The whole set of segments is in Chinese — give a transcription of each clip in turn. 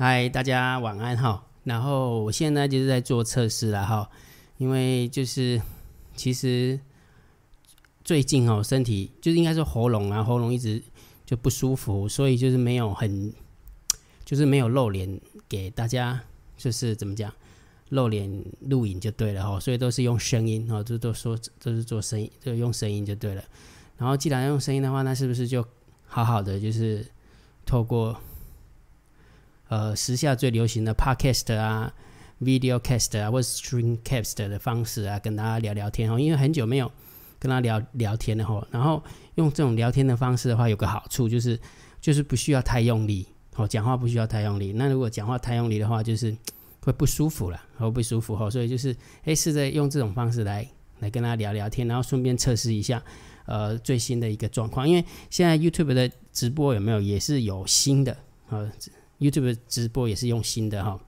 嗨，大家晚安哈。然后我现在就是在做测试了哈，因为就是其实最近哦，身体就是应该说喉咙啊，喉咙一直就不舒服，所以就是没有很就是没有露脸给大家，就是怎么讲露脸录影就对了哈。所以都是用声音哦，就都说都是做声音，就用声音就对了。然后既然用声音的话，那是不是就好好的就是透过。呃，时下最流行的 Podcast 啊、Videocast 啊，或者 Streamcast 的方式啊，跟大家聊聊天哦。因为很久没有跟他聊聊天了哈。然后用这种聊天的方式的话，有个好处就是，就是不需要太用力哦，讲话不需要太用力。那如果讲话太用力的话，就是 会不舒服了，会不舒服哈。所以就是，哎，试着用这种方式来来跟他聊聊天，然后顺便测试一下呃最新的一个状况。因为现在 YouTube 的直播有没有也是有新的呃。YouTube 直播也是用新的哈，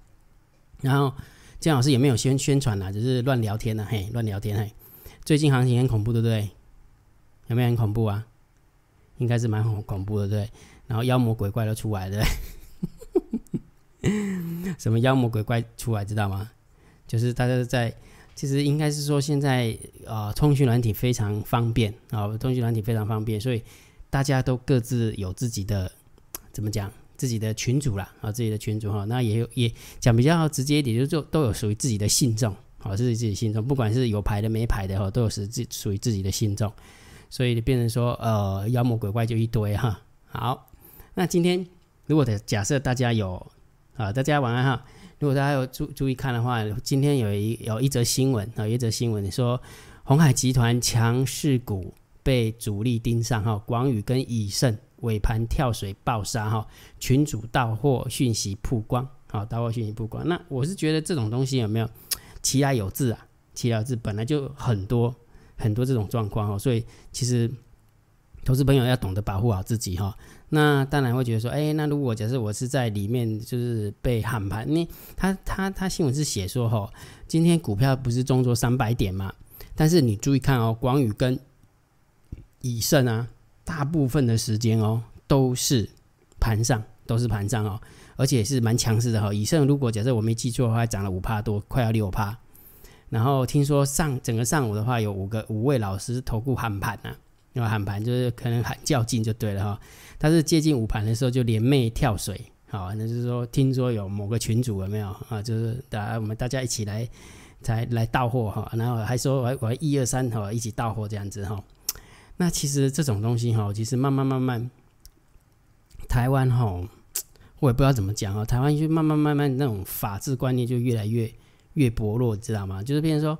然后姜老师也没有宣宣传啦，只是乱聊天呐，嘿，乱聊天嘿。最近行情很恐怖，对不对？有没有很恐怖啊？应该是蛮恐恐怖的，对。然后妖魔鬼怪都出来了，对。什么妖魔鬼怪出来，知道吗？就是大家在，其实应该是说现在啊、呃，通讯软体非常方便啊、通讯软体非常方便，所以大家都各自有自己的怎么讲？自己的群主啦，啊，自己的群主哈，那也有也讲比较直接一点，就就都有属于自己的信众，好，自己自己信众，不管是有牌的没牌的哈，都有是自属于自己的信众，所以变成说，呃，妖魔鬼怪就一堆哈。好，那今天如果的假设大家有啊，大家晚安哈，如果大家有注注意看的话，今天有一有一则新闻啊，一则新闻说，鸿海集团强势股被主力盯上哈，广宇跟以盛。尾盘跳水爆杀哈，群主到货讯息曝光，好，到货讯息曝光。那我是觉得这种东西有没有其来有自啊？其来有自本来就很多很多这种状况哈，所以其实投资朋友要懂得保护好自己哈。那当然会觉得说，哎，那如果假设我是在里面就是被喊盘，那他他他新闻是写说哈，今天股票不是重挫三百点嘛？但是你注意看哦，广宇跟以盛啊。大部分的时间哦，都是盘上，都是盘上哦，而且是蛮强势的哈。以盛如果假设我没记错的话，涨了五趴多，快要六趴。然后听说上整个上午的话，有五个五位老师投顾喊盘呐，因为喊盘就是可能喊较劲就对了哈。但是接近午盘的时候就连袂跳水，好，那就是说听说有某个群主有没有啊？就是大家我们大家一起来才来到货哈，然后还说我我一二三哈一起到货这样子哈。那其实这种东西哈，其实慢慢慢慢，台湾哈，我也不知道怎么讲啊。台湾就慢慢慢慢那种法治观念就越来越越薄弱，知道吗？就是变成说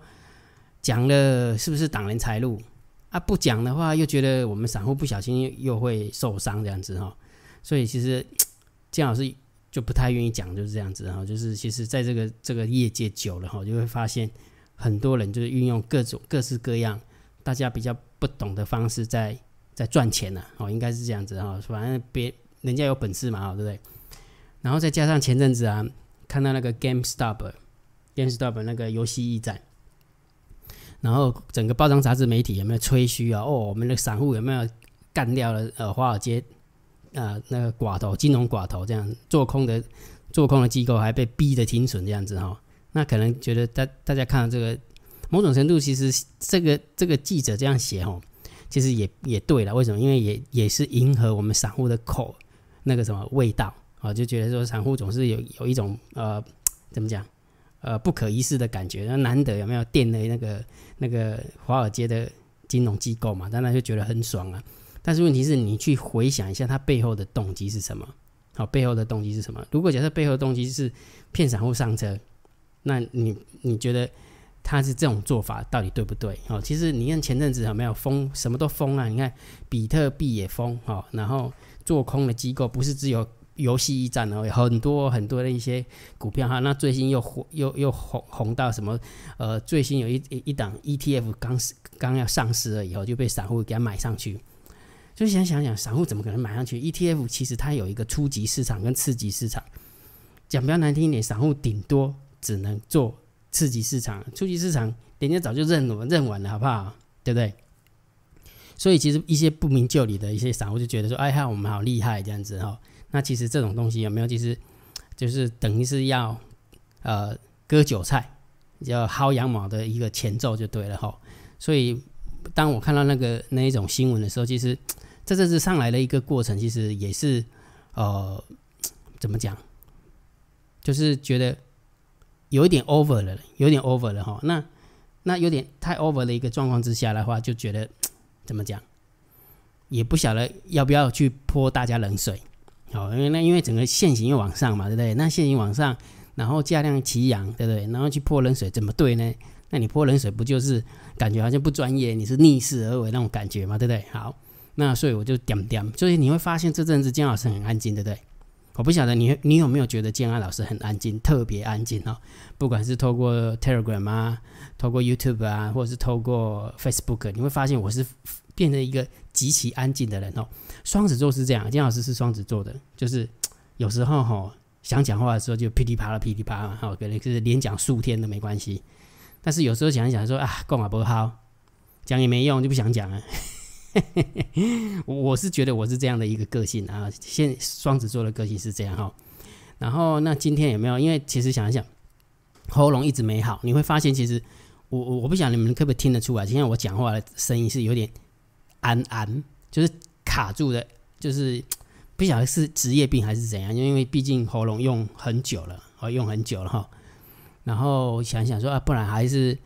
讲了是不是挡人财路啊？不讲的话又觉得我们散户不小心又，会受伤这样子哈。所以其实姜老师就不太愿意讲，就是这样子哈。就是其实在这个这个业界久了哈，就会发现很多人就是运用各种各式各样。大家比较不懂的方式在在赚钱呢，哦，应该是这样子哈，反正别人家有本事嘛，对不对？然后再加上前阵子啊，看到那个 GameStop，GameStop 那个游戏驿站，然后整个报章杂志媒体有没有吹嘘啊？哦，我们的散户有没有干掉了呃华尔街呃那个寡头金融寡头这样做空的做空的机构还被逼得停损这样子哈？那可能觉得大大家看到这个。某种程度，其实这个这个记者这样写哦，其实也也对了。为什么？因为也也是迎合我们散户的口那个什么味道啊，就觉得说散户总是有有一种呃怎么讲呃不可一世的感觉。那难得有没有垫了那个那个华尔街的金融机构嘛，当然就觉得很爽啊。但是问题是你去回想一下，它背后的动机是什么？好，背后的动机是什么？如果假设背后的动机是骗散户上车，那你你觉得？他是这种做法到底对不对？哦，其实你看前阵子有没有封，什么都封啊？你看比特币也封，哦，然后做空的机构不是只有游戏驿站哦，有很多很多的一些股票哈。那最新又火又又红红到什么？呃，最新有一一档 ETF 刚刚要上市了以后就被散户给它买上去。就想想想，散户怎么可能买上去？ETF 其实它有一个初级市场跟次级市场，讲比较难听一点，散户顶多只能做。刺激市场，初级市场，人家早就认了，认完了，好不好？对不对？所以其实一些不明就里的一些散户就觉得说：“哎呀，我们好厉害，这样子哈。”那其实这种东西有没有？其实就是等于是要呃割韭菜，要薅羊毛的一个前奏就对了哈。所以当我看到那个那一种新闻的时候，其实这这次上来的一个过程，其实也是呃怎么讲，就是觉得有一点 over 了，有点 over 了哈。那那有点太 over 的一个状况之下的话，就觉得怎么讲，也不晓得要不要去泼大家冷水。好，因为那因为整个线型又往上嘛，对不对？那线型往上，然后价量齐扬，对不对？然后去泼冷水，怎么对呢？那你泼冷水不就是感觉好像不专业？你是逆势而为那种感觉嘛，对不对？好，那所以我就点点，所以你会发现这阵子建安老师很安静，对不对？我不晓得你你有没有觉得建安老师很安静，特别安静哦。不管是透过 Telegram 啊，透过 YouTube 啊，或者是透过 Facebook，你会发现我是变成一个极其安静的人哦。双子座是这样，金老师是双子座的，就是有时候哈想讲话的时候就噼里啪啦噼里啪啦，哈，可能就是连讲数天都没关系。但是有时候想一想说啊，讲嘛不好，讲也没用，就不想讲了。我是觉得我是这样的一个个性啊，现双子座的个性是这样哈。然后那今天有没有？因为其实想一想，喉咙一直没好，你会发现其实我我我不晓得你们可不可以听得出来，今天我讲话的声音是有点安安，就是。卡住的，就是不晓得是职业病还是怎样，因为毕竟喉咙用很久了，哦，用很久了哈。然后想想说啊，不然还是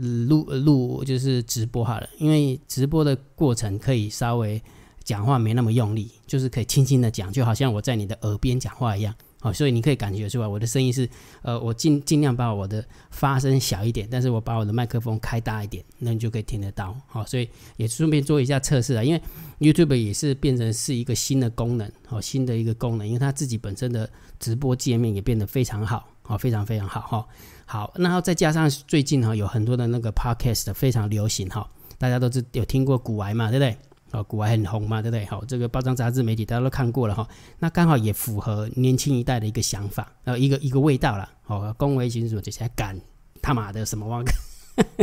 录录就是直播好了，因为直播的过程可以稍微讲话没那么用力，就是可以轻轻的讲，就好像我在你的耳边讲话一样。好，所以你可以感觉出来，我的声音是，呃，我尽尽量把我的发声小一点，但是我把我的麦克风开大一点，那你就可以听得到。好，所以也顺便做一下测试啊，因为 YouTube 也是变成是一个新的功能，好，新的一个功能，因为它自己本身的直播界面也变得非常好，好，非常非常好，哈，好，然后再加上最近哈有很多的那个 Podcast 非常流行，哈，大家都知有听过古癌嘛，对不对？哦，股癌很红嘛，对不对？好，这个包装杂志媒体大家都看过了哈，那刚好也符合年轻一代的一个想法，呃，一个一个味道了。哦，恭维群主这些敢他妈的什么哇？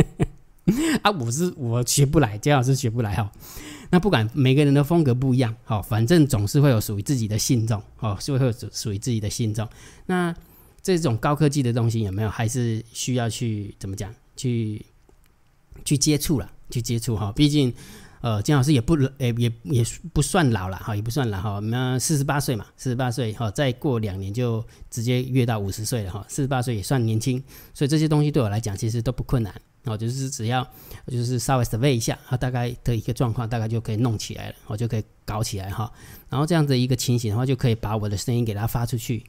啊，我是我学不来，姜老师学不来哈。那不管每个人的风格不一样，好，反正总是会有属于自己的信众，哦，是会有属于自己的信众。那这种高科技的东西有没有？还是需要去怎么讲？去去接触了，去接触哈，毕竟。呃，金老师也不诶，也也不算老了哈，也不算老哈。那四十八岁嘛，四十八岁哈，再过两年就直接越到五十岁了哈。四十八岁也算年轻，所以这些东西对我来讲其实都不困难哦，就是只要就是稍微 survey 一下，啊，大概的一个状况，大概就可以弄起来了，我就可以搞起来哈。然后这样子一个情形的话，就可以把我的声音给它发出去。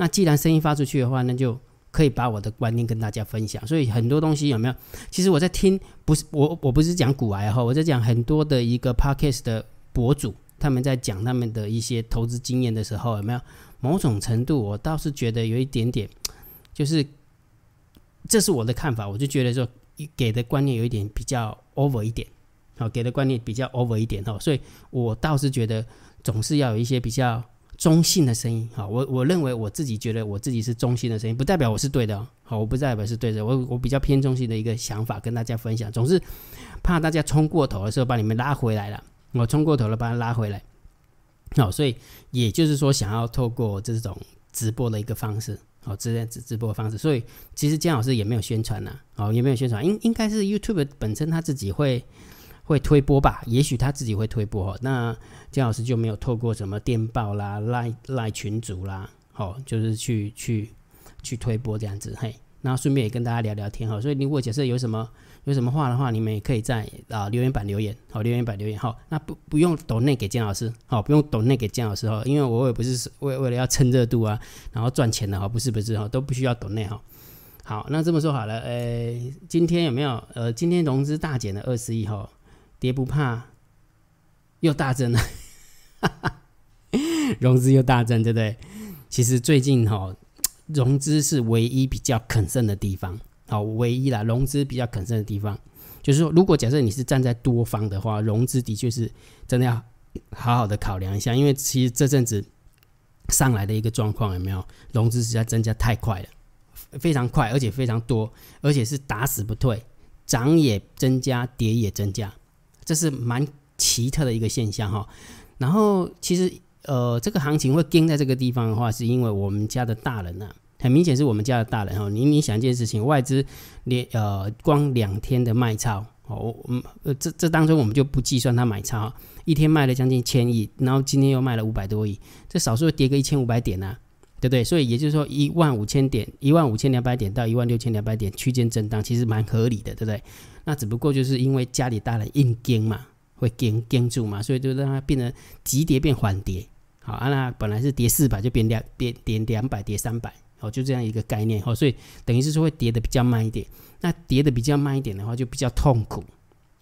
那既然声音发出去的话，那就。可以把我的观念跟大家分享，所以很多东西有没有？其实我在听，不是我，我不是讲股癌哈，我在讲很多的一个 podcast 的博主，他们在讲他们的一些投资经验的时候，有没有某种程度，我倒是觉得有一点点，就是这是我的看法，我就觉得说给的观念有一点比较 over 一点，好，给的观念比较 over 一点哦，所以我倒是觉得总是要有一些比较。中性的声音，好，我我认为我自己觉得我自己是中性的声音，不代表我是对的，好，我不代表是对的，我我比较偏中性的一个想法跟大家分享，总是怕大家冲过头的时候把你们拉回来了，我冲过头了把它拉回来，好，所以也就是说想要透过这种直播的一个方式，好，直直直播的方式，所以其实姜老师也没有宣传呐，好，也没有宣传，应应该是 YouTube 本身他自己会。会推播吧，也许他自己会推播。那姜老师就没有透过什么电报啦、赖赖群组啦，好，就是去去去推播这样子。嘿，然后顺便也跟大家聊聊天哈。所以如果假设有什么有什么话的话，你们也可以在啊留言板留言，好，留言板留言哈。那不不用抖内给姜老师，好，不用抖内给姜老师哈，因为我也不是为为了要蹭热度啊，然后赚钱的哈，不是不是哈，都不需要抖内哈。好，那这么说好了，呃，今天有没有呃，今天融资大减了二十亿哈。跌不怕，又大增了，融资又大增，对不对？其实最近哈、哦，融资是唯一比较肯胜的地方，好，唯一啦，融资比较肯胜的地方，就是说，如果假设你是站在多方的话，融资的确是真的要好好的考量一下，因为其实这阵子上来的一个状况有没有？融资实在增加太快了，非常快，而且非常多，而且是打死不退，涨也增加，跌也增加。这是蛮奇特的一个现象哈，然后其实呃，这个行情会跟在这个地方的话，是因为我们家的大人啊，很明显是我们家的大人哈。你你想一件事情，外资连呃光两天的卖超哦，嗯呃这这当中我们就不计算他买超，一天卖了将近千亿，然后今天又卖了五百多亿，这少数跌个一千五百点呐、对不对？所以也就是说一万五千点，一万五千两百点到一万六千两百点区间震荡，其实蛮合理的，对不对？那只不过就是因为家里大人硬跟嘛。会跟跟住嘛，所以就让它变成急跌变缓跌。好啊，那本来是跌四百就变两变跌两百跌三百，哦，就这样一个概念。哦，所以等于是说会跌的比较慢一点。那跌的比较慢一点的话，就比较痛苦。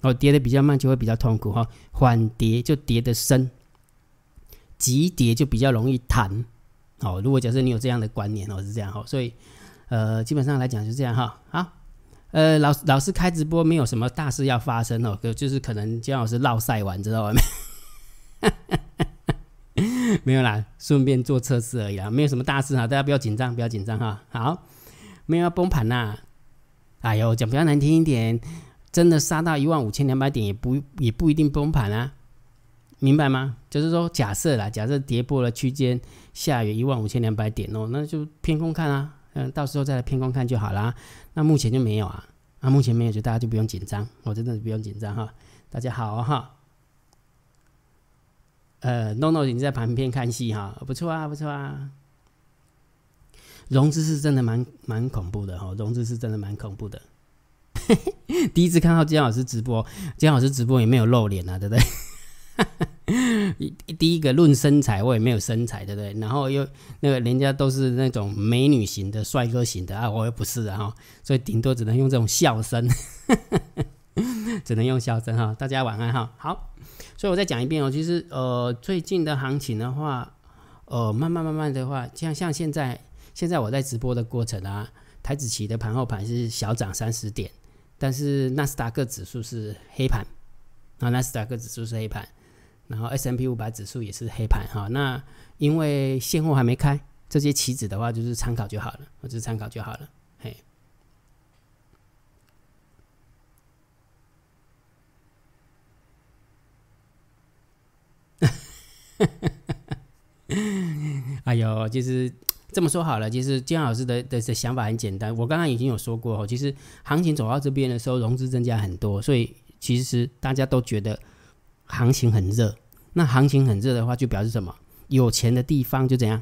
哦，跌的比较慢就会比较痛苦哈。缓跌就跌的深，急跌就比较容易弹。哦，如果假设你有这样的观念哦，是这样哈。所以呃，基本上来讲就是这样哈。好。呃，老老师开直播没有什么大事要发生哦，就是可能姜老师烙赛完知道吗？没有啦，顺便做测试而已啦，没有什么大事哈，大家不要紧张，不要紧张哈。好，没有要崩盘呐。哎呦，讲比较难听一点，真的杀到一万五千两百点也不也不一定崩盘啊，明白吗？就是说假设啦，假设跌破了区间下缘一万五千两百点哦，那就偏空看啊。嗯，到时候再来偏光看就好啦。那目前就没有啊，那目前没有，就大家就不用紧张，我真的不用紧张哈。大家好哈。呃，NONO 已经在旁边看戏哈，不错啊，不错啊。融资是真的蛮蛮恐怖的哈，融资是真的蛮恐怖的。第一次看到姜老师直播，姜老师直播也没有露脸啊，对不对？一第一个论身材，我也没有身材，对不对？然后又那个人家都是那种美女型的、帅哥型的啊，我又不是啊，所以顶多只能用这种笑声，只能用笑声哈。大家晚安哈。好，所以我再讲一遍哦。其实呃，最近的行情的话，呃，慢慢慢慢的话，像像现在现在我在直播的过程啊，台子期的盘后盘是小涨三十点，但是纳斯达克指数是黑盘啊，纳斯达克指数是黑盘。然后 S M P 五百指数也是黑盘哈，那因为现货还没开，这些棋子的话就是参考就好了，我就是参考就好了，嘿。哎呦，其实这么说好了，其实姜老师的的的想法很简单，我刚刚已经有说过哦，其实行情走到这边的时候，融资增加很多，所以其实大家都觉得。行情很热，那行情很热的话，就表示什么？有钱的地方就怎样？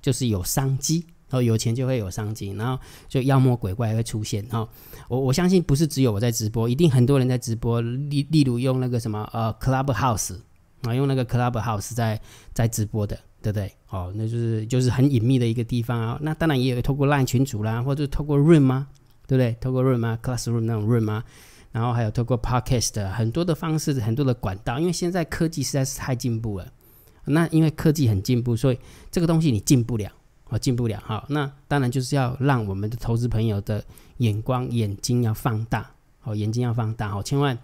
就是有商机，然后有钱就会有商机，然后就妖魔鬼怪会出现。哈，我我相信不是只有我在直播，一定很多人在直播。例例如用那个什么呃 Clubhouse 啊，用那个 Clubhouse 在在直播的，对不对？哦，那就是就是很隐秘的一个地方啊。那当然也有透过 LINE 群组啦，或者透过 Room 吗？对不对？透过 Room 吗？Classroom 那种 Room 吗？然后还有透过 Podcast 很多的方式，很多的管道，因为现在科技实在是太进步了。那因为科技很进步，所以这个东西你进不了，哦，进不了哈。那当然就是要让我们的投资朋友的眼光、眼睛要放大，哦，眼睛要放大，哦，千万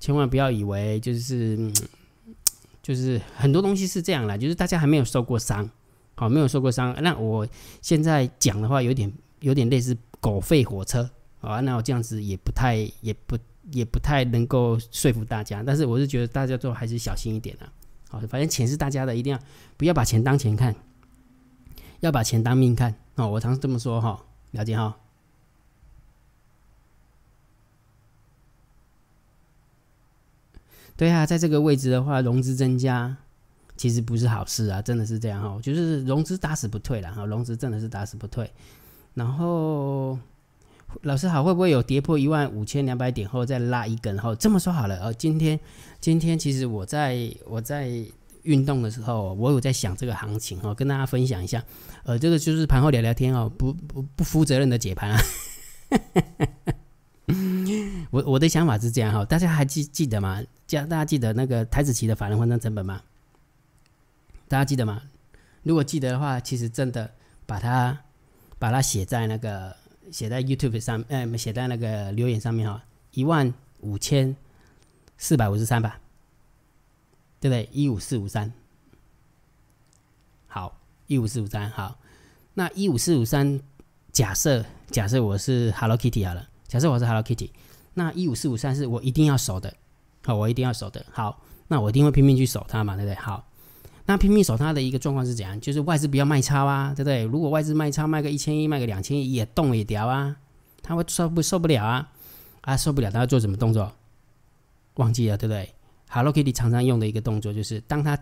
千万不要以为就是就是很多东西是这样啦，就是大家还没有受过伤，好，没有受过伤。那我现在讲的话，有点有点类似狗吠火车。好啊，那我这样子也不太，也不，也不太能够说服大家。但是我是觉得大家都还是小心一点啊。好，反正钱是大家的，一定要不要把钱当钱看，要把钱当命看。哦，我常这么说哈，了解哈。对啊，在这个位置的话，融资增加其实不是好事啊，真的是这样哈。就是融资打死不退了哈，融资真的是打死不退，然后。老师好，会不会有跌破一万五千两百点后再拉一根？后这么说好了，呃，今天今天其实我在我在运动的时候，我有在想这个行情哦，跟大家分享一下。呃，这个就是盘后聊聊天哦，不不不负责任的解盘啊。我我的想法是这样哈，大家还记记得吗？家大家记得那个台子期的法人换仓成本吗？大家记得吗？如果记得的话，其实真的把它把它写在那个。写在 YouTube 上，呃、写在那个留言上面哈，一万五千四百五十三吧，对不对？一五四五三，好，一五四五三，好，那一五四五三，假设假设我是 Hello Kitty 好了，假设我是 Hello Kitty，那一五四五三是我一定要守的，好，我一定要守的，好，那我一定会拼命去守它嘛，对不对？好，那拼命守它的一个状况是怎样？就是外资不要卖超啊，对不对？如果外资卖超卖个一千亿，卖个两千亿也动也掉啊，他会受不受不了啊？啊，受不了，他要做什么动作？忘记了，对不对？Hello Kitty 常常用的一个动作就是，当他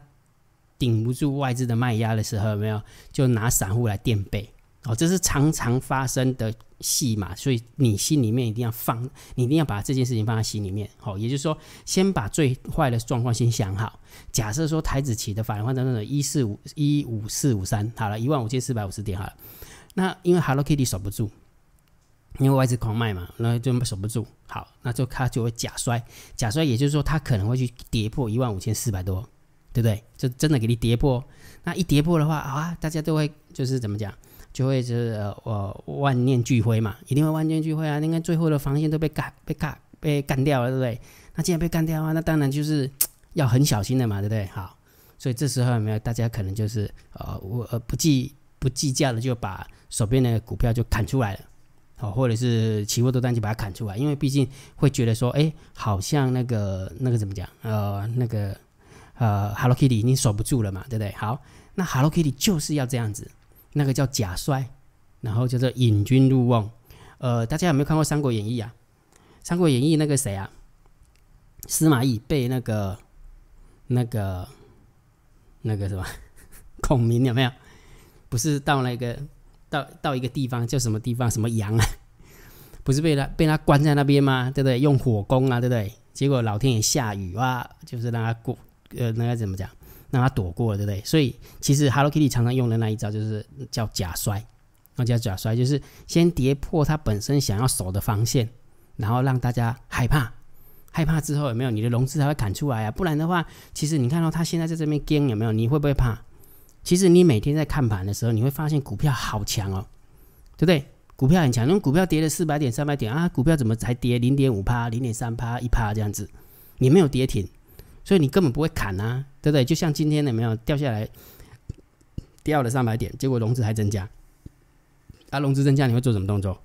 顶不住外资的卖压的时候，有没有就拿散户来垫背？哦，这是常常发生的戏码，所以你心里面一定要放，你一定要把这件事情放在心里面。好，也就是说，先把最坏的状况先想好。假设说台子期的法人换算成的一四五一五四五三，好了，一万五千四百五十点好了。那因为 Hello Kitty 守不住，因为外资狂卖嘛，那就守不住。好，那就它就会假摔，假摔也就是说它可能会去跌破一万五千四百多，对不对？就真的给你跌破。那一跌破的话啊，大家都会就是怎么讲？就会是呃万念俱灰嘛，一定会万念俱灰啊！你看最后的防线都被干被干被干掉了，对不对？那既然被干掉啊，那当然就是要很小心的嘛，对不对？好，所以这时候有没有大家可能就是呃我呃不计不计价的就把手边的股票就砍出来了，好，或者是期货多单就把它砍出来，因为毕竟会觉得说，哎，好像那个那个怎么讲？呃，那个呃 Hello Kitty 已经守不住了嘛，对不对？好，那 Hello Kitty 就是要这样子。那个叫假摔，然后叫做引军入瓮。呃，大家有没有看过《三国演义》啊？《三国演义》那个谁啊？司马懿被那个、那个、那个什么 孔明有没有？不是到那个到到一个地方叫什么地方？什么阳啊？不是被他被他关在那边吗？对不对？用火攻啊，对不对？结果老天爷下雨啊，就是让他过。呃，那个怎么讲？让他躲过了，对不对？所以其实 Hello Kitty 常常用的那一招就是叫假摔，那叫假摔，就是先跌破他本身想要守的防线，然后让大家害怕，害怕之后有没有你的融资才会砍出来啊？不然的话，其实你看到他现在在这边跟有没有？你会不会怕？其实你每天在看盘的时候，你会发现股票好强哦，对不对？股票很强，因为股票跌了四百点、三百点啊，股票怎么才跌零点五趴、零点三趴、一趴这样子？你没有跌停。所以你根本不会砍啊，对不对？就像今天有没有掉下来，掉了三百点，结果融资还增加，啊，融资增加你会做什么动作？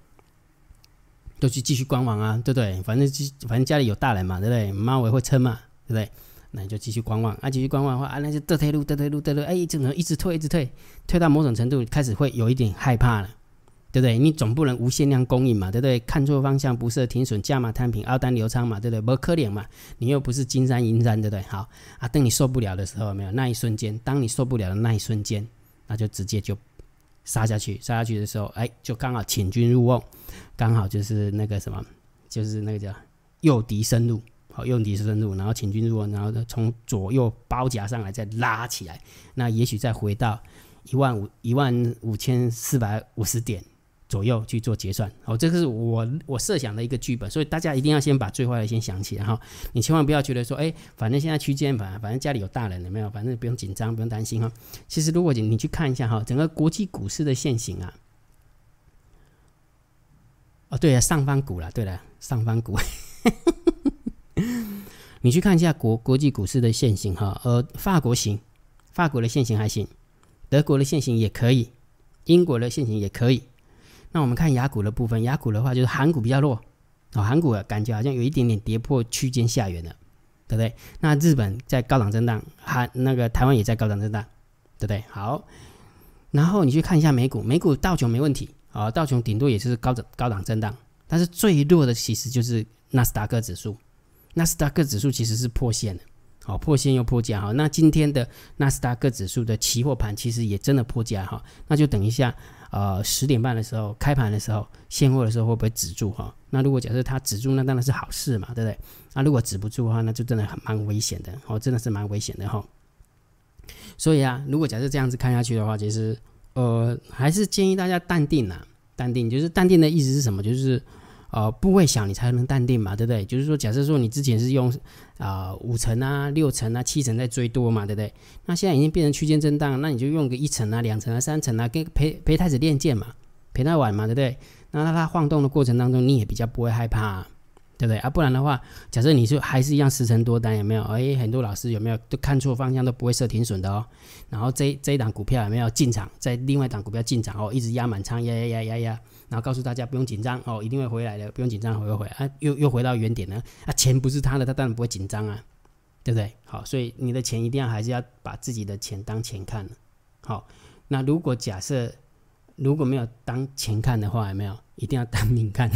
都去继续观望啊，对不对？反正反正家里有大人嘛，对不对？妈我也会撑嘛，对不对？那你就继续观望，啊，继续观望的话，啊，那就得退路，得退路，得退路，哎，怎么一直退，一直退，退到某种程度开始会有一点害怕了。对不对？你总不能无限量供应嘛，对不对？看错方向，不设停损，加码摊平，二单留仓嘛，对不对？不可怜嘛，你又不是金山银山，对不对？好啊，等你受不了的时候，没有那一瞬间，当你受不了的那一瞬间，那就直接就杀下去，杀下去的时候，哎，就刚好请君入瓮，刚好就是那个什么，就是那个叫诱敌深入，好，诱敌深入，然后请君入瓮，然后从左右包夹上来，再拉起来，那也许再回到一万五一万五千四百五十点。左右去做结算，哦，这个是我我设想的一个剧本，所以大家一定要先把最坏的先想起来哈。你千万不要觉得说，哎，反正现在区间反反正家里有大人了没有，反正不用紧张，不用担心哈。其实如果你你去看一下哈，整个国际股市的线型啊，哦对啊，上方股了，对了，上方股，你去看一下国国际股市的线型哈，呃，法国行，法国的线型还行，德国的线型也可以，英国的线型也可以。那我们看亚股的部分，亚股的话就是韩股比较弱，哦，韩股感觉好像有一点点跌破区间下缘了，对不对？那日本在高档震荡，韩那个台湾也在高档震荡，对不对？好，然后你去看一下美股，美股道琼没问题，啊，道琼顶多也是高涨高档震荡，但是最弱的其实就是纳斯达克指数，纳斯达克指数其实是破线的，好，破线又破价，哈，那今天的纳斯达克指数的期货盘其实也真的破价，哈，那就等一下。呃，十点半的时候开盘的时候，现货的时候会不会止住哈？那如果假设它止住，那当然是好事嘛，对不对？那如果止不住的话，那就真的很蛮危险的哦，真的是蛮危险的哈。所以啊，如果假设这样子看下去的话，其实呃，还是建议大家淡定啊，淡定就是淡定的意思是什么？就是。呃，部位小你才能淡定嘛，对不对？就是说，假设说你之前是用啊、五成啊、六成啊、七成在追多嘛，对不对？那现在已经变成区间震荡，那你就用个一成啊、两成啊、三成啊，跟陪陪太子练剑嘛，陪他玩嘛，对不对？那他晃动的过程当中，你也比较不会害怕、啊。对不对啊？不然的话，假设你是还是一样十成多单，有没有？哎，很多老师有没有都看错方向，都不会设停损的哦。然后这这一档股票有没有进场，在另外一档股票进场哦，一直压满仓，压压压压压，然后告诉大家不用紧张哦，一定会回来的，不用紧张，回会回来啊，又又回到原点了啊。钱不是他的，他当然不会紧张啊，对不对？好，所以你的钱一定要还是要把自己的钱当钱看。好，那如果假设如果没有当钱看的话，有没有一定要当命看？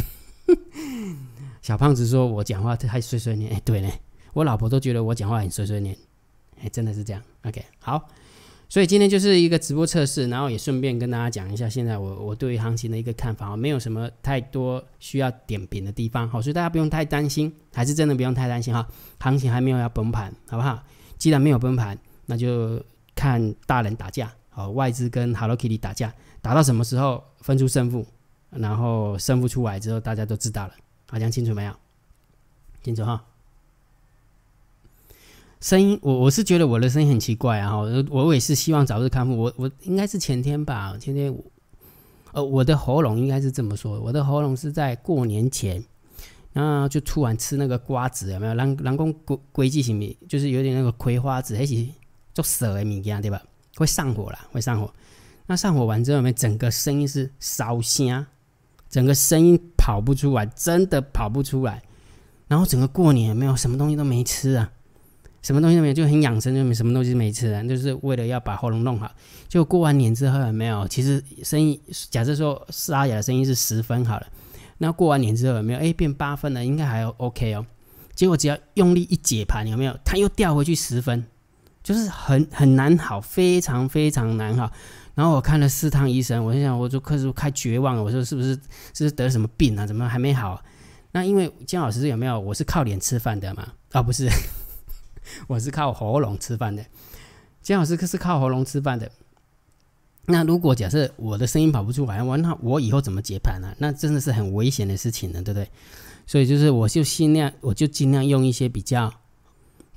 小胖子说我讲话太碎碎念，哎，对呢，我老婆都觉得我讲话很碎碎念，哎，真的是这样。OK，好。所以今天就是一个直播测试，然后也顺便跟大家讲一下现在我我对于行情的一个看法，没有什么太多需要点评的地方，好，所以大家不用太担心，还是真的不用太担心哈，行情还没有要崩盘，好不好？既然没有崩盘，那就看大人打架，好，外资跟 Hello Kitty 打架，打到什么时候分出胜负，然后胜负出来之后大家都知道了，好，讲清楚没有？清楚哈。声音，我我是觉得我的声音很奇怪啊！我我也是希望早日康复。我我应该是前天吧，前天，呃，我的喉咙应该是这么说，我的喉咙是在过年前，然后就突然吃那个瓜子，有没有？人人讲归归季型米，就是有点那个葵花籽，还是做蛇的物件，对吧？会上火啦，会上火。那上火完之后，有没有？整个声音是烧声，整个声音跑不出来，真的跑不出来。然后整个过年没有？什么东西都没吃啊。什么东西都没有，就很养生，就没什么东西没吃啊，就是为了要把喉咙弄好。就过完年之后有没有？其实声音，假设说沙哑的声音是十分好了，那过完年之后有没有？哎，变八分了，应该还 OK 哦。结果只要用力一解盘，有没有？它又掉回去十分，就是很很难好，非常非常难好。然后我看了四趟医生，我就想，我就开始开绝望了。我说是不是是不是得了什么病啊？怎么还没好？那因为姜老师有没有？我是靠脸吃饭的嘛？啊，不是。我是靠喉咙吃饭的，姜老师可是靠喉咙吃饭的。那如果假设我的声音跑不出来，我那我以后怎么解盘呢？那真的是很危险的事情呢，对不对？所以就是我就尽量，我就尽量用一些比较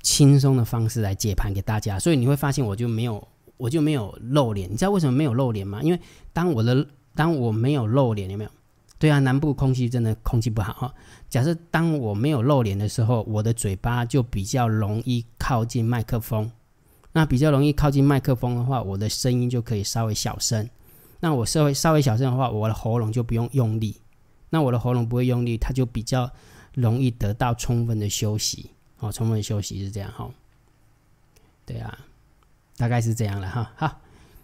轻松的方式来解盘给大家。所以你会发现，我就没有，我就没有露脸。你知道为什么没有露脸吗？因为当我的当我没有露脸，有没有？对啊，南部空气真的空气不好哈。假设当我没有露脸的时候，我的嘴巴就比较容易靠近麦克风。那比较容易靠近麦克风的话，我的声音就可以稍微小声。那我稍微稍微小声的话，我的喉咙就不用用力。那我的喉咙不会用力，它就比较容易得到充分的休息。哦，充分休息是这样哈。对啊，大概是这样了哈。好，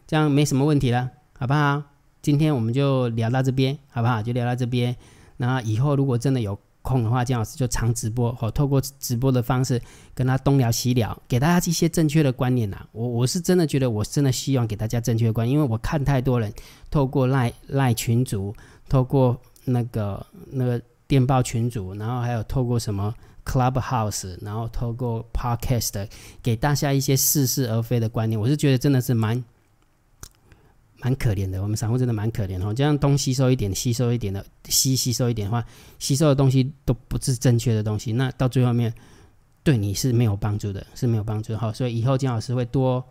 这样没什么问题了，好不好？今天我们就聊到这边，好不好？就聊到这边。那以后如果真的有空的话，姜老师就常直播，哦，透过直播的方式跟他东聊西聊，给大家一些正确的观念呐。我我是真的觉得，我真的希望给大家正确的观念，因为我看太多人透过赖赖群组，透过那个那个电报群组，然后还有透过什么 Clubhouse，然后透过 Podcast，给大家一些似是而非的观念。我是觉得真的是蛮。蛮可怜的，我们散户真的蛮可怜哦。这样东吸收一点，吸收一点的，吸吸收一点的话，吸收的东西都不是正确的东西，那到最后面对你是没有帮助的，是没有帮助的。好，所以以后姜老师会多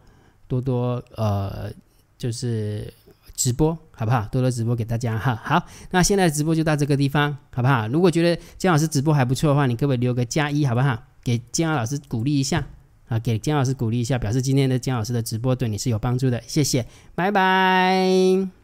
多多呃，就是直播，好不好？多多直播给大家哈。好，那现在直播就到这个地方，好不好？如果觉得姜老师直播还不错的话，你可不可以留个加一，好不好？给姜老师鼓励一下。啊，给姜老师鼓励一下，表示今天的姜老师的直播对你是有帮助的，谢谢，拜拜。